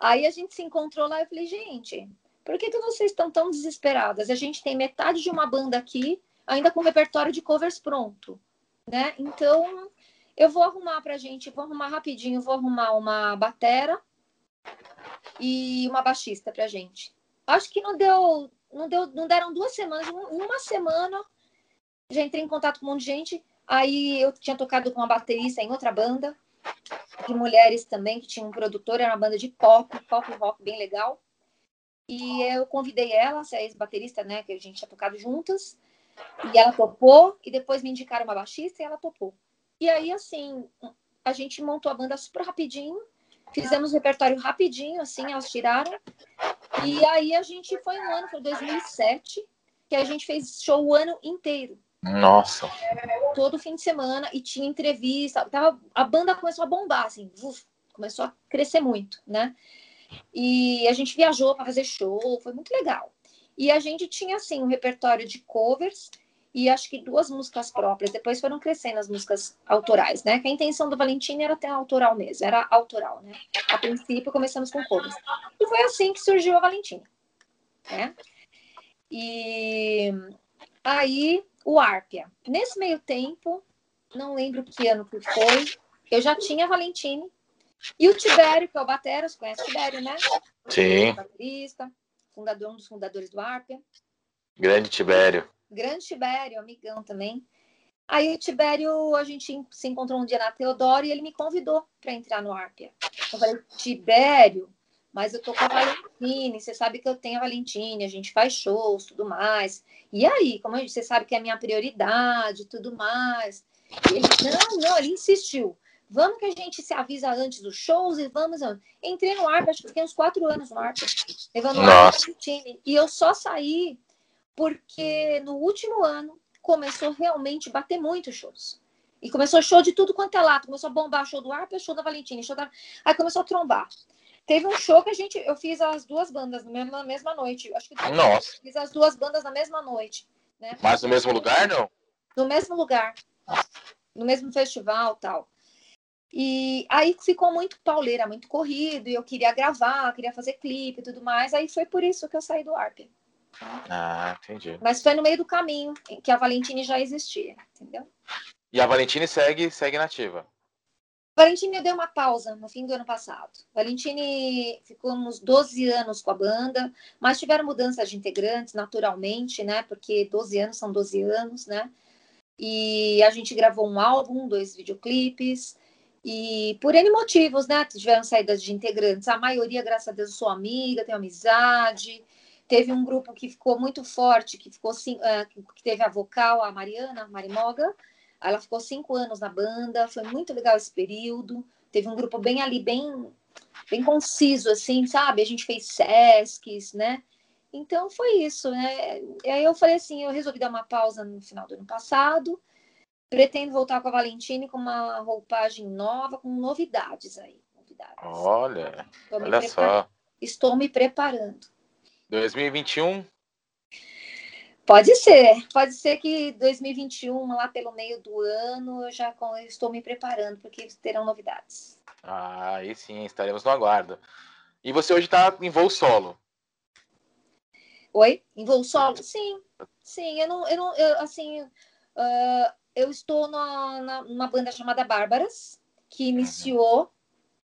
Speaker 2: Aí a gente se encontrou lá e eu falei, gente, por que, que vocês estão tão desesperadas? A gente tem metade de uma banda aqui, ainda com repertório de covers pronto, né? Então, eu vou arrumar pra gente, vou arrumar rapidinho, vou arrumar uma batera e uma baixista pra gente. Acho que não deu, não deu, não deram duas semanas, uma semana já entrei em contato com um monte de gente. Aí eu tinha tocado com uma baterista em outra banda, de mulheres também, que tinha um produtor, era uma banda de pop, pop rock bem legal. E eu convidei ela, essa ex-baterista, né, que a gente tinha tocado juntas, e ela topou, e depois me indicaram uma baixista e ela topou. E aí, assim, a gente montou a banda super rapidinho, fizemos o repertório rapidinho, assim, elas tiraram. E aí a gente foi um ano, foi 2007, que a gente fez show o ano inteiro.
Speaker 1: Nossa.
Speaker 2: Todo fim de semana e tinha entrevista. Tava, a banda começou a bombar, assim, uf, começou a crescer muito, né? E a gente viajou para fazer show, foi muito legal. E a gente tinha, assim, um repertório de covers e acho que duas músicas próprias. Depois foram crescendo as músicas autorais, né? Que a intenção do Valentim era ter autoral mesmo, era autoral, né? A princípio começamos com covers. E foi assim que surgiu a Valentina, né? E aí o Arpia. Nesse meio tempo, não lembro que ano que foi, eu já tinha a Valentine e o Tibério, que é o Batera, você conhece o Tibério, né?
Speaker 1: Sim.
Speaker 2: Baterista, fundador, um dos fundadores do Arpia.
Speaker 1: Grande Tibério.
Speaker 2: Grande Tibério, amigão também. Aí o Tibério, a gente se encontrou um dia na Teodoro e ele me convidou para entrar no Arpia. Eu falei, Tibério, mas eu tô com a Valentine, você sabe que eu tenho a Valentine, a gente faz shows, tudo mais. E aí, como você sabe que é a minha prioridade, tudo mais. E ele, não, não, ele insistiu. Vamos que a gente se avisa antes dos shows e vamos. Entrei no ARP, acho que fiquei uns quatro anos no ARP, levando a Valentine. E eu só saí porque no último ano começou realmente a bater muito shows. E começou show de tudo quanto é lado. Começou a bombar show do ARP, show da Valentine, show da... Aí começou a trombar. Teve um show que a gente, eu fiz as duas bandas na mesma, noite. Acho que
Speaker 1: Nossa.
Speaker 2: fiz as duas bandas na mesma noite. Né?
Speaker 1: Mas no mesmo lugar, não?
Speaker 2: No mesmo lugar. No mesmo festival tal. E aí ficou muito pauleira, muito corrido, e eu queria gravar, queria fazer clipe e tudo mais. Aí foi por isso que eu saí do ARP.
Speaker 1: Ah, entendi.
Speaker 2: Mas foi no meio do caminho que a Valentine já existia, entendeu?
Speaker 1: E a Valentine segue, segue nativa.
Speaker 2: Valentine deu uma pausa no fim do ano passado. Valentine ficou uns 12 anos com a banda, mas tiveram mudanças de integrantes naturalmente, né? Porque 12 anos são 12 anos, né? E a gente gravou um álbum, dois videoclipes, e por N motivos, né? Tiveram saídas de integrantes. A maioria, graças a Deus, eu sou amiga, tenho amizade. Teve um grupo que ficou muito forte, que ficou uh, que teve a vocal, a Mariana, Marimoga, ela ficou cinco anos na banda, foi muito legal esse período. Teve um grupo bem ali, bem, bem conciso, assim, sabe? A gente fez Sescs, né? Então foi isso, né? E aí eu falei assim, eu resolvi dar uma pausa no final do ano passado. Pretendo voltar com a Valentine com uma roupagem nova, com novidades aí. Novidades.
Speaker 1: Olha, olha só.
Speaker 2: Estou me preparando.
Speaker 1: 2021
Speaker 2: Pode ser, pode ser que 2021, lá pelo meio do ano, eu já estou me preparando, porque terão novidades.
Speaker 1: Ah, aí sim, estaremos no aguardo. E você hoje está em voo solo?
Speaker 2: Oi? Em voo solo? Sim, sim, eu não, eu não eu, assim, uh, eu estou na, na, numa banda chamada Bárbaras, que iniciou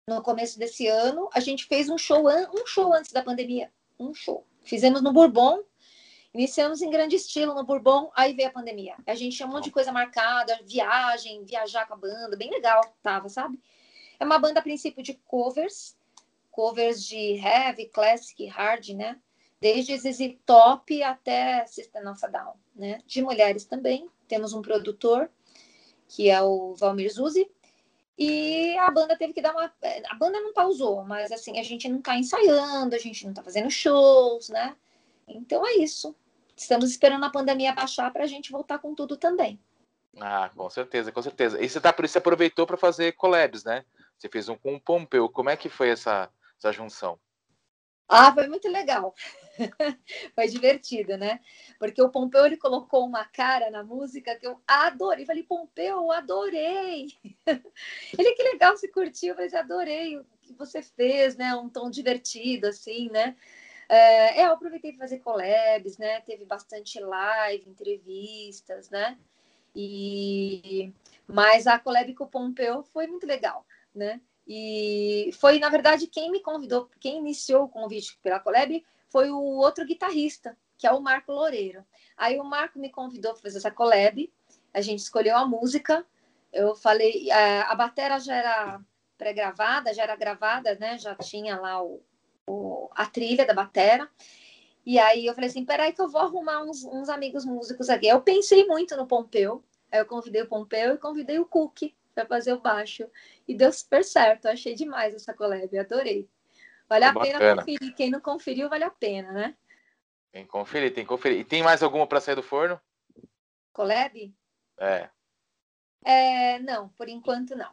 Speaker 2: no começo desse ano. A gente fez um show, um show antes da pandemia, um show. Fizemos no Bourbon, Iniciamos em grande estilo no Bourbon, aí veio a pandemia. A gente tinha um monte de coisa marcada, viagem, viajar com a banda, bem legal, tava, sabe? É uma banda a princípio de covers, covers de heavy, classic, hard, né? Desde ZZ Top até System of a Down, né? De mulheres também. Temos um produtor, que é o Valmir Zuzi, e a banda teve que dar uma. A banda não pausou, mas assim, a gente não tá ensaiando, a gente não tá fazendo shows, né? Então é isso. Estamos esperando a pandemia baixar para a gente voltar com tudo também.
Speaker 1: Ah, com certeza, com certeza. E você, tá, você aproveitou para fazer collabs, né? você fez um com o Pompeu. Como é que foi essa, essa junção?
Speaker 2: Ah, foi muito legal. foi divertido, né? Porque o Pompeu ele colocou uma cara na música que eu adorei. Falei, Pompeu, eu adorei. ele que legal se curtiu, mas adorei o que você fez, né? Um tom divertido, assim, né? É, eu aproveitei para fazer collabs, né? Teve bastante live, entrevistas, né? E mas a collab com o Pompeu foi muito legal, né? E foi, na verdade, quem me convidou, quem iniciou o convite pela collab foi o outro guitarrista, que é o Marco Loureiro. Aí o Marco me convidou para fazer essa collab, a gente escolheu a música, eu falei, a, a batera já era pré-gravada, já era gravada, né? Já tinha lá o, o, a trilha da batera. E aí eu falei assim, peraí que eu vou arrumar uns, uns amigos músicos aqui. Eu pensei muito no Pompeu, aí eu convidei o Pompeu e convidei o Cook para fazer o baixo. E deu super certo, achei demais essa collab, adorei. Vale a Bacana. pena conferir, quem não conferiu, vale a pena, né?
Speaker 1: Tem que conferir, tem que conferir. E tem mais alguma para sair do forno?
Speaker 2: Collab?
Speaker 1: É.
Speaker 2: É, não, por enquanto não.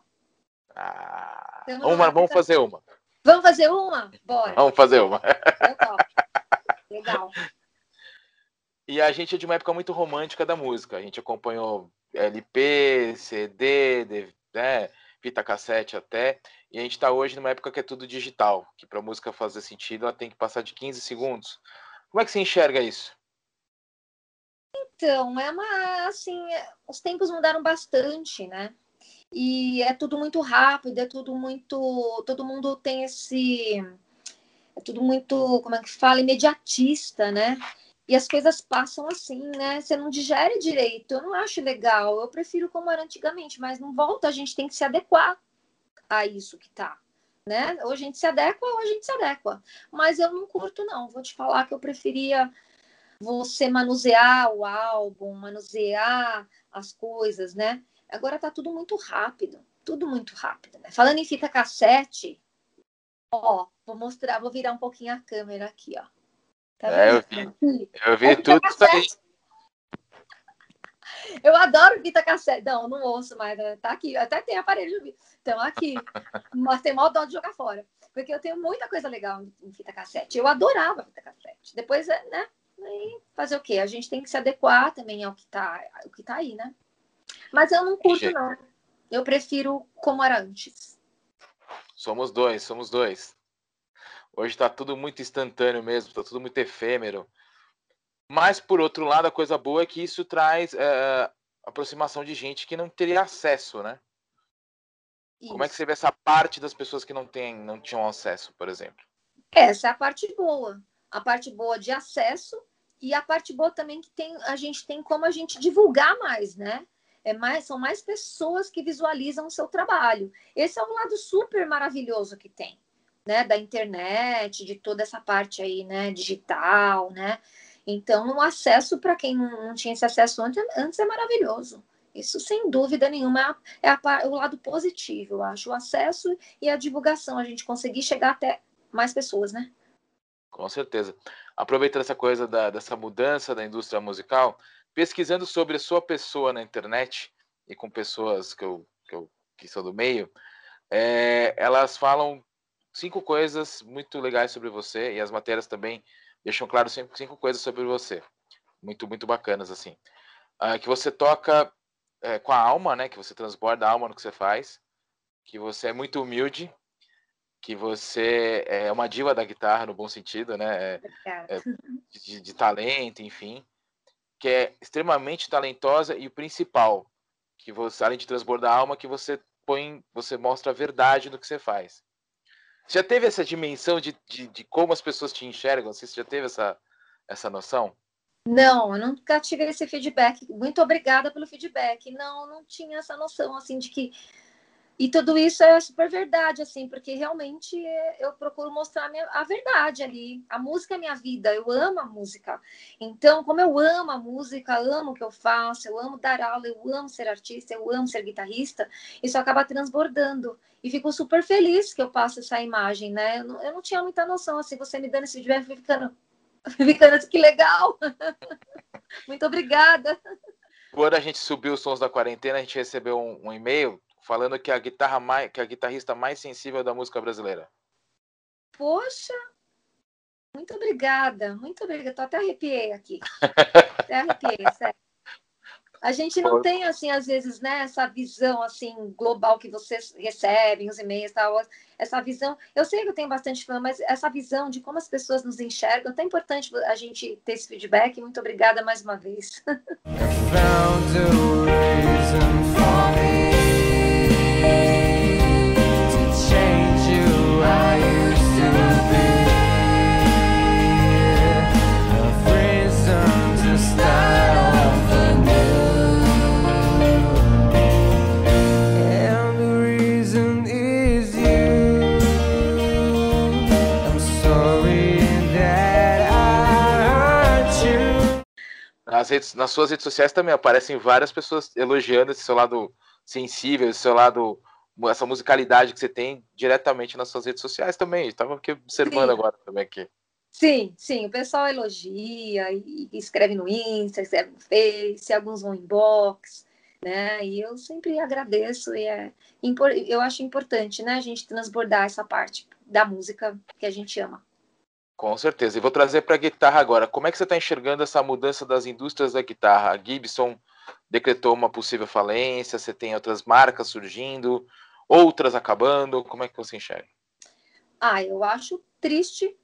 Speaker 1: Ah, uma, vamos fazer uma.
Speaker 2: Vamos fazer uma? Bora.
Speaker 1: Vamos fazer uma.
Speaker 2: Legal. Legal.
Speaker 1: E a gente é de uma época muito romântica da música. A gente acompanhou LP, CD, né, fita cassete até. E a gente está hoje numa época que é tudo digital, que para a música fazer sentido ela tem que passar de 15 segundos. Como é que você enxerga isso?
Speaker 2: Então, é uma assim, os tempos mudaram bastante, né? E é tudo muito rápido, é tudo muito. Todo mundo tem esse. É tudo muito, como é que fala, imediatista, né? E as coisas passam assim, né? Você não digere direito. Eu não acho legal. Eu prefiro como era antigamente, mas não volta. A gente tem que se adequar a isso que tá, né? Ou a gente se adequa ou a gente se adequa. Mas eu não curto, não. Vou te falar que eu preferia você manusear o álbum, manusear as coisas, né? Agora tá tudo muito rápido, tudo muito rápido, né? Falando em fita cassete, ó, vou mostrar, vou virar um pouquinho a câmera aqui, ó.
Speaker 1: Tá é, eu vi, eu vi tudo isso aí.
Speaker 2: Eu adoro fita cassete. Não, não ouço mais. Né? Tá aqui. Até tem aparelho de. Então, aqui. Mas tem mal dó de jogar fora. Porque eu tenho muita coisa legal em fita cassete. Eu adorava fita cassete. Depois, né? fazer o quê? A gente tem que se adequar também ao que tá, ao que tá aí, né? Mas eu não curto, não. Eu prefiro como era antes.
Speaker 1: Somos dois, somos dois. Hoje está tudo muito instantâneo mesmo, está tudo muito efêmero. Mas, por outro lado, a coisa boa é que isso traz é, aproximação de gente que não teria acesso, né? Isso. Como é que você vê essa parte das pessoas que não, tem, não tinham acesso, por exemplo?
Speaker 2: Essa é a parte boa. A parte boa de acesso e a parte boa também que tem, a gente tem como a gente divulgar mais, né? É mais, são mais pessoas que visualizam o seu trabalho. Esse é um lado super maravilhoso que tem, né? Da internet, de toda essa parte aí, né? Digital, né? Então, o acesso para quem não, tinha esse acesso antes, antes é maravilhoso. Isso, sem dúvida nenhuma, é, a, é o lado positivo, eu acho. O acesso e a divulgação, a gente conseguir chegar até mais pessoas, né?
Speaker 1: Com certeza. Aproveitando essa coisa da, dessa mudança da indústria musical, pesquisando sobre a sua pessoa na internet e com pessoas que eu, que, eu, que são do meio, é, elas falam cinco coisas muito legais sobre você e as matérias também deixam claro cinco, cinco coisas sobre você, muito muito bacanas assim, ah, que você toca é, com a alma, né? Que você transborda a alma no que você faz, que você é muito humilde, que você é uma diva da guitarra no bom sentido, né? É, é, de, de, talento, enfim que é extremamente talentosa e o principal, que você, além de transbordar a alma, que você põe, você mostra a verdade no que você faz. Você já teve essa dimensão de, de, de como as pessoas te enxergam? Você já teve essa, essa noção?
Speaker 2: Não, eu nunca tive esse feedback. Muito obrigada pelo feedback. Não, não tinha essa noção assim de que e tudo isso é super verdade, assim, porque realmente eu procuro mostrar a, minha, a verdade ali. A música é minha vida, eu amo a música. Então, como eu amo a música, amo o que eu faço, eu amo dar aula, eu amo ser artista, eu amo ser guitarrista, isso acaba transbordando. E fico super feliz que eu passo essa imagem, né? Eu não, eu não tinha muita noção, assim, você me dando esse feedback, ficando, ficando assim, que legal! Muito obrigada!
Speaker 1: Quando a gente subiu os sons da quarentena, a gente recebeu um, um e-mail falando que a guitarra mais, que a guitarrista mais sensível da música brasileira.
Speaker 2: Poxa, muito obrigada, muito obrigada. Tô até arrepiei aqui. até arrepiei, sério. A gente não tem, assim, às vezes, né, essa visão, assim, global que vocês recebem, os e-mails tal, essa visão. Eu sei que eu tenho bastante fã, mas essa visão de como as pessoas nos enxergam, é tão importante a gente ter esse feedback. Muito obrigada mais uma vez.
Speaker 1: Nas, redes, nas suas redes sociais também aparecem várias pessoas elogiando esse seu lado sensível, esse seu lado, essa musicalidade que você tem diretamente nas suas redes sociais também. Estava aqui observando sim. agora também aqui.
Speaker 2: Sim, sim, o pessoal elogia e escreve no Insta, escreve no Face, alguns vão inbox, né? E eu sempre agradeço e é eu acho importante, né, a gente transbordar essa parte da música que a gente ama.
Speaker 1: Com certeza. E vou trazer para a guitarra agora. Como é que você está enxergando essa mudança das indústrias da guitarra? A Gibson decretou uma possível falência, você tem outras marcas surgindo, outras acabando. Como é que você enxerga?
Speaker 2: Ah, eu acho triste,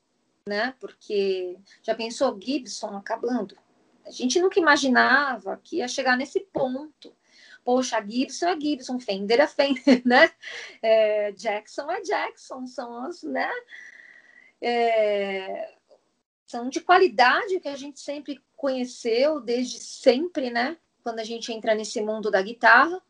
Speaker 2: né? Porque já pensou Gibson acabando? A gente nunca imaginava que ia chegar nesse ponto. Poxa, Gibson é Gibson, Fender é Fender, né? É, Jackson é Jackson, são as, né? é, são de qualidade que a gente sempre conheceu desde sempre, né? Quando a gente entra nesse mundo da guitarra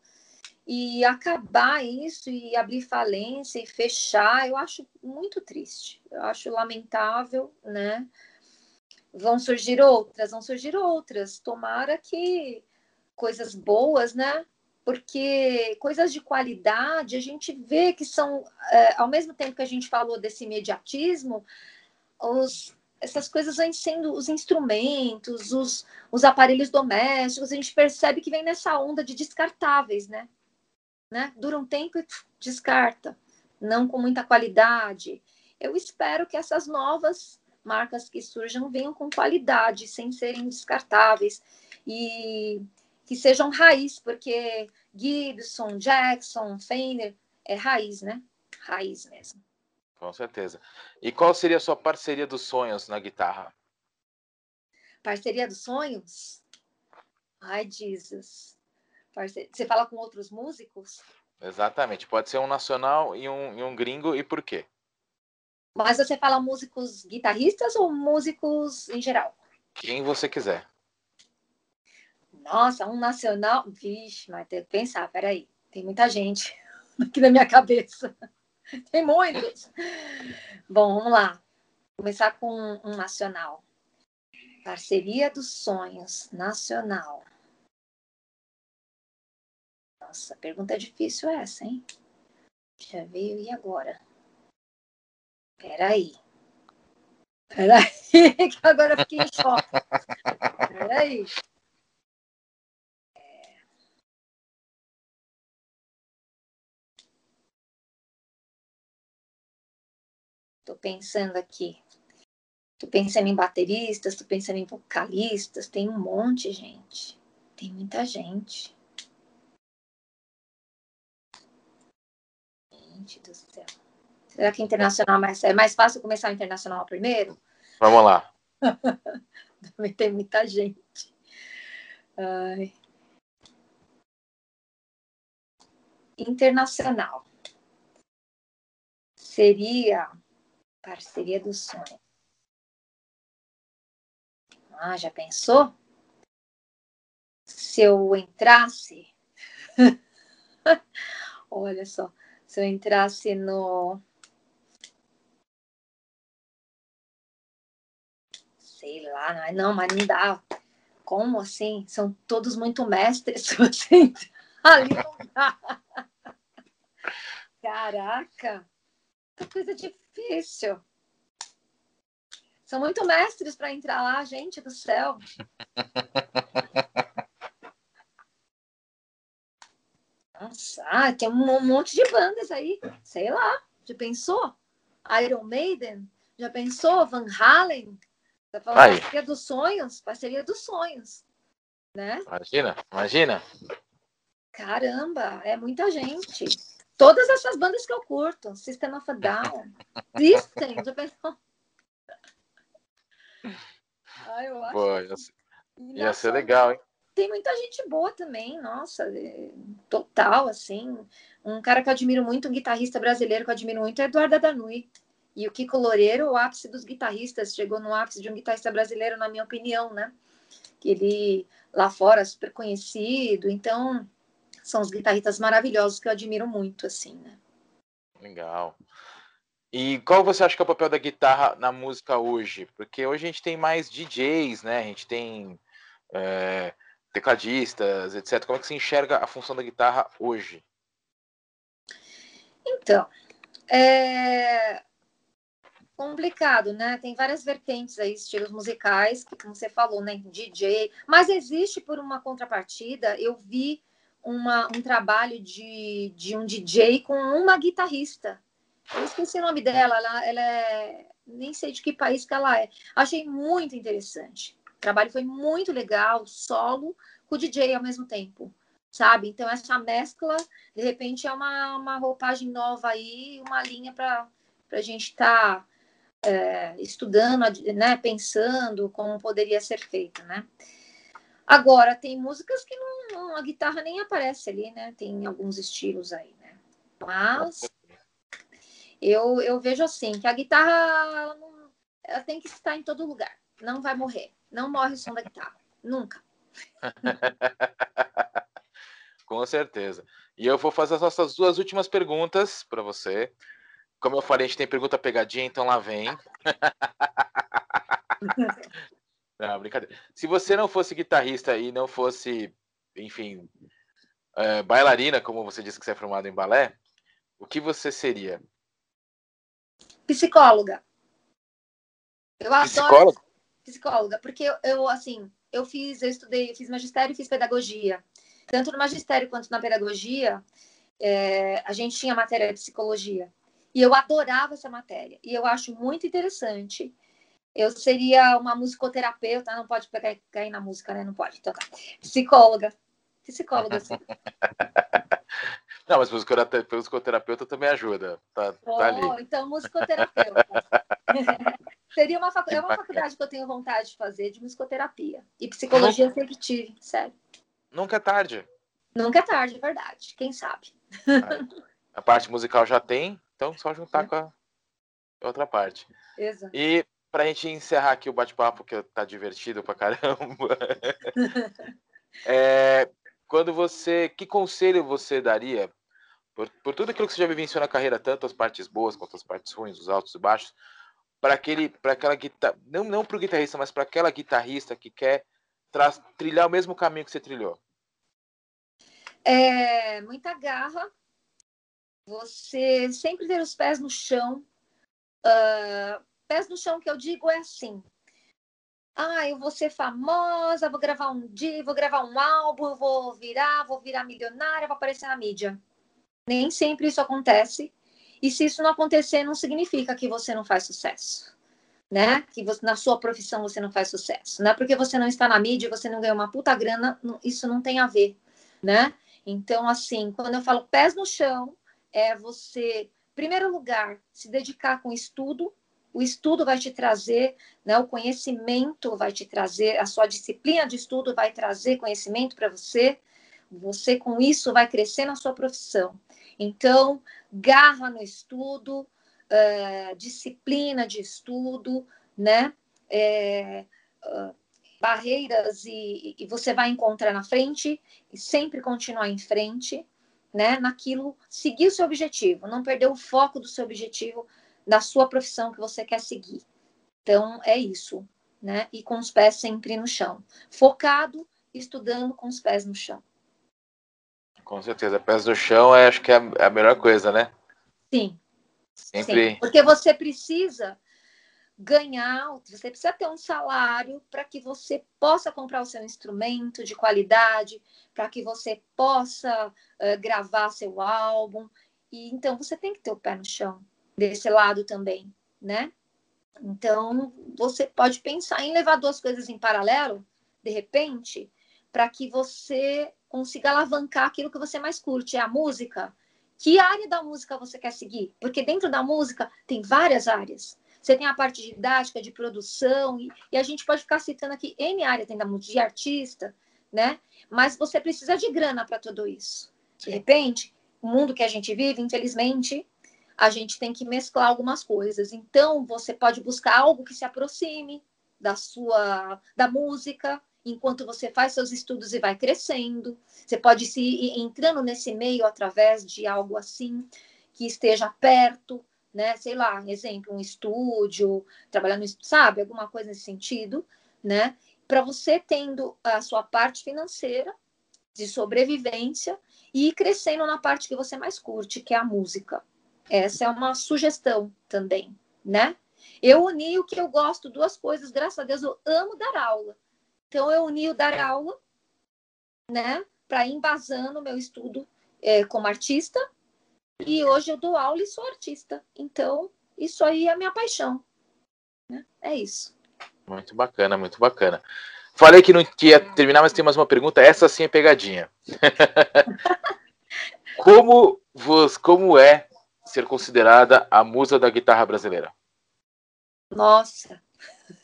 Speaker 2: e acabar isso e abrir falência e fechar, eu acho muito triste. Eu acho lamentável, né? Vão surgir outras, vão surgir outras. Tomara que coisas boas, né? porque coisas de qualidade a gente vê que são, é, ao mesmo tempo que a gente falou desse imediatismo, os, essas coisas vêm sendo os instrumentos, os, os aparelhos domésticos, a gente percebe que vem nessa onda de descartáveis, né? né? Dura um tempo e descarta, não com muita qualidade. Eu espero que essas novas marcas que surjam venham com qualidade, sem serem descartáveis. E que sejam raiz, porque Gibson, Jackson, Fender é raiz, né? Raiz mesmo.
Speaker 1: Com certeza. E qual seria a sua parceria dos sonhos na guitarra?
Speaker 2: Parceria dos sonhos? Ai, Jesus. Você fala com outros músicos?
Speaker 1: Exatamente. Pode ser um nacional e um, e um gringo, e por quê?
Speaker 2: Mas você fala músicos guitarristas ou músicos em geral?
Speaker 1: Quem você quiser.
Speaker 2: Nossa, um nacional. Vixe, mas tem que pensar, peraí. Tem muita gente aqui na minha cabeça. Tem muitos. Bom, vamos lá. Começar com um nacional. Parceria dos Sonhos, nacional. Nossa, pergunta difícil essa, hein? Já veio e agora? Peraí. Peraí, que agora eu fiquei em choque. Peraí. Estou pensando aqui. Estou pensando em bateristas, estou pensando em vocalistas. Tem um monte, gente. Tem muita gente. Gente do céu. Será que internacional mais, é mais fácil começar o internacional primeiro?
Speaker 1: Vamos lá.
Speaker 2: Também tem muita gente. Ai. Internacional. Seria Parceria do sonho. Ah, já pensou? Se eu entrasse. Olha só, se eu entrasse no. Sei lá, não, mas não dá. Como assim? São todos muito mestres. Se você ali não dá. Caraca, coisa difícil. São muito mestres para entrar lá, gente do céu. Nossa, ah, tem um monte de bandas aí, sei lá, já pensou? Iron Maiden, já pensou? Van Halen, tá falando aí. parceria dos sonhos, parceria dos sonhos, né?
Speaker 1: Imagina, imagina.
Speaker 2: Caramba, é muita gente. Todas essas bandas que eu curto, System of a Down, System, já pensou?
Speaker 1: Ah, eu acho. Pô, ia ser, ia ser legal, hein?
Speaker 2: Tem muita gente boa também, nossa, é, total, assim. Um cara que eu admiro muito, um guitarrista brasileiro que eu admiro muito, é Eduardo Danui. E o Kiko Loureiro, o ápice dos guitarristas, chegou no ápice de um guitarrista brasileiro, na minha opinião, né? Que ele lá fora super conhecido, então são os guitarristas maravilhosos que eu admiro muito, assim, né?
Speaker 1: Legal. E qual você acha que é o papel da guitarra na música hoje? Porque hoje a gente tem mais DJs, né? A gente tem é, tecladistas, etc. Como é que você enxerga a função da guitarra hoje?
Speaker 2: Então, é complicado, né? Tem várias vertentes aí, estilos musicais, que como você falou, né? DJ, mas existe por uma contrapartida, eu vi uma, um trabalho de, de um DJ com uma guitarrista eu esqueci o nome dela, ela, ela é. Nem sei de que país que ela é. Achei muito interessante. O trabalho foi muito legal, solo, com o DJ ao mesmo tempo, sabe? Então, essa mescla, de repente, é uma, uma roupagem nova aí, uma linha para a gente estar tá, é, estudando, né? pensando como poderia ser feito, né? Agora, tem músicas que não, não, a guitarra nem aparece ali, né? Tem alguns estilos aí, né? Mas eu, eu vejo assim, que a guitarra ela, não, ela tem que estar em todo lugar. Não vai morrer. Não morre o som da guitarra. Nunca.
Speaker 1: Com certeza. E eu vou fazer as nossas duas últimas perguntas para você. Como eu falei, a gente tem pergunta pegadinha, então lá vem. não, brincadeira. Se você não fosse guitarrista e não fosse, enfim, é, bailarina, como você disse que você é formado em balé, o que você seria?
Speaker 2: Psicóloga. Eu adoro Psicóloga? psicóloga, porque eu, eu, assim, eu fiz, eu estudei, eu fiz magistério e fiz pedagogia. Tanto no magistério quanto na pedagogia, é, a gente tinha matéria de psicologia. E eu adorava essa matéria. E eu acho muito interessante. Eu seria uma musicoterapeuta, não pode cair, cair na música, né? Não pode. Então tá. Psicóloga. Psicóloga, sim.
Speaker 1: Não, mas musicoterapeuta também ajuda. Tá, oh, tá ali.
Speaker 2: Então, musicoterapeuta. Seria uma, facu... é uma faculdade que eu tenho vontade de fazer de musicoterapia. E psicologia eu sempre tive, sério.
Speaker 1: Nunca é tarde.
Speaker 2: Nunca é tarde, é verdade. Quem sabe?
Speaker 1: A parte musical já tem, então só juntar é. com a outra parte.
Speaker 2: Exato.
Speaker 1: E pra gente encerrar aqui o bate-papo, que tá divertido pra caramba. é, quando você. Que conselho você daria por, por tudo aquilo que você já vivenciou na carreira, tanto as partes boas quanto as partes ruins, os altos e baixos, para aquele, para aquela guitarra, não, não para o guitarrista, mas para aquela guitarrista que quer trilhar o mesmo caminho que você trilhou?
Speaker 2: É, muita garra, você sempre ter os pés no chão. Uh, pés no chão que eu digo é assim. Ah, eu vou ser famosa, vou gravar um dia, vou gravar um álbum, vou virar, vou virar milionária, vou aparecer na mídia. Nem sempre isso acontece. E se isso não acontecer, não significa que você não faz sucesso. Né? Que você, na sua profissão você não faz sucesso. Não é porque você não está na mídia, você não ganha uma puta grana, isso não tem a ver, né? Então, assim, quando eu falo pés no chão, é você, primeiro lugar, se dedicar com estudo. O estudo vai te trazer, né, o conhecimento vai te trazer, a sua disciplina de estudo vai trazer conhecimento para você. Você, com isso, vai crescer na sua profissão. Então, garra no estudo, uh, disciplina de estudo, né? É, uh, barreiras e, e, você vai encontrar na frente e sempre continuar em frente, né? Naquilo, seguir o seu objetivo, não perder o foco do seu objetivo da sua profissão que você quer seguir. Então, é isso, né? E com os pés sempre no chão. Focado, estudando com os pés no chão.
Speaker 1: Com certeza, pés no chão é, acho que é a melhor coisa, né?
Speaker 2: Sim. Sempre. Sim, porque você precisa ganhar, você precisa ter um salário para que você possa comprar o seu instrumento de qualidade, para que você possa uh, gravar seu álbum. E então você tem que ter o pé no chão desse lado também, né? Então você pode pensar em levar duas coisas em paralelo, de repente, para que você consiga alavancar aquilo que você mais curte, é a música. Que área da música você quer seguir? Porque dentro da música tem várias áreas. Você tem a parte didática, de produção, e, e a gente pode ficar citando aqui N área, tem da música de artista, né? Mas você precisa de grana para tudo isso. De repente, o mundo que a gente vive, infelizmente, a gente tem que mesclar algumas coisas. Então, você pode buscar algo que se aproxime da sua da música, enquanto você faz seus estudos e vai crescendo. Você pode se ir entrando nesse meio através de algo assim que esteja perto, né? Sei lá, exemplo, um estúdio, trabalhando, sabe, alguma coisa nesse sentido, né? Para você tendo a sua parte financeira de sobrevivência e crescendo na parte que você mais curte, que é a música. Essa é uma sugestão também, né? Eu uni o que eu gosto, duas coisas, graças a Deus, eu amo dar aula. Então, eu uni o dar aula, né, para embasando o meu estudo é, como artista, e hoje eu dou aula e sou artista. Então, isso aí é a minha paixão. Né? É isso.
Speaker 1: Muito bacana, muito bacana. Falei que não ia terminar, mas tem mais uma pergunta. Essa sim é pegadinha. como, você, como é ser considerada a musa da guitarra brasileira?
Speaker 2: Nossa,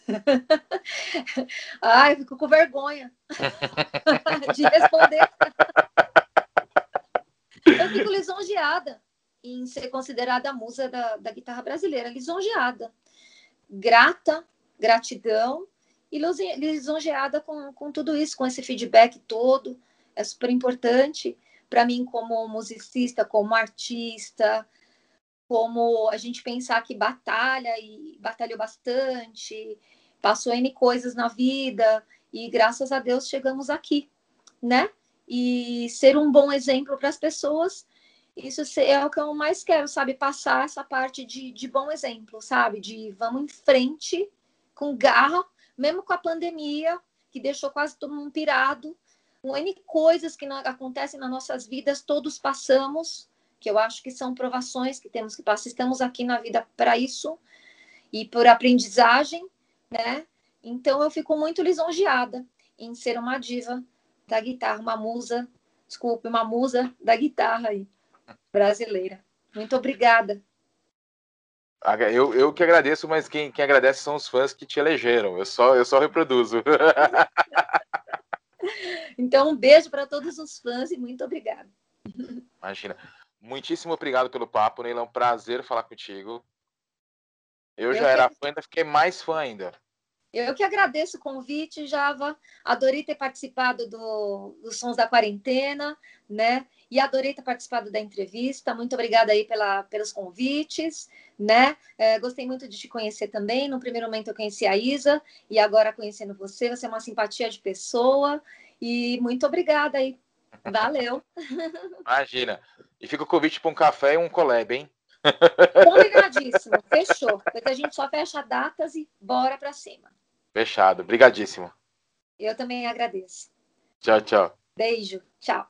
Speaker 2: Ai, fico com vergonha de responder. eu fico lisonjeada em ser considerada a musa da, da guitarra brasileira, lisonjeada, grata, gratidão e lisonjeada com, com tudo isso, com esse feedback todo, é super importante para mim como musicista, como artista, como a gente pensar que batalha e batalhou bastante, passou N coisas na vida e graças a Deus chegamos aqui, né? E ser um bom exemplo para as pessoas, isso é o que eu mais quero, sabe? Passar essa parte de, de bom exemplo, sabe? De vamos em frente com garra, mesmo com a pandemia, que deixou quase todo mundo pirado, com N coisas que acontecem nas nossas vidas, todos passamos, que eu acho que são provações que temos que passar. Estamos aqui na vida para isso e por aprendizagem, né? Então eu fico muito lisonjeada em ser uma diva da guitarra, uma musa, desculpe, uma musa da guitarra aí, brasileira. Muito obrigada.
Speaker 1: Eu, eu que agradeço, mas quem, quem agradece são os fãs que te elegeram. Eu só, eu só reproduzo.
Speaker 2: então, um beijo para todos os fãs e muito obrigada.
Speaker 1: Imagina. Muitíssimo obrigado pelo papo, Neila. É um prazer falar contigo. Eu, eu já era fã, ainda fiquei mais fã ainda.
Speaker 2: Eu que agradeço o convite, Java. Adorei ter participado do, dos Sons da Quarentena, né? E adorei ter participado da entrevista. Muito obrigada aí pela, pelos convites, né? É, gostei muito de te conhecer também. No primeiro momento eu conheci a Isa e agora conhecendo você, você é uma simpatia de pessoa. E muito obrigada aí. Valeu.
Speaker 1: Imagina. E fica o convite para um café e um collab, hein?
Speaker 2: Combinadíssimo, fechou. Depois a gente só fecha datas e bora para cima.
Speaker 1: Fechado, brigadíssimo.
Speaker 2: Eu também agradeço.
Speaker 1: Tchau, tchau.
Speaker 2: Beijo, tchau.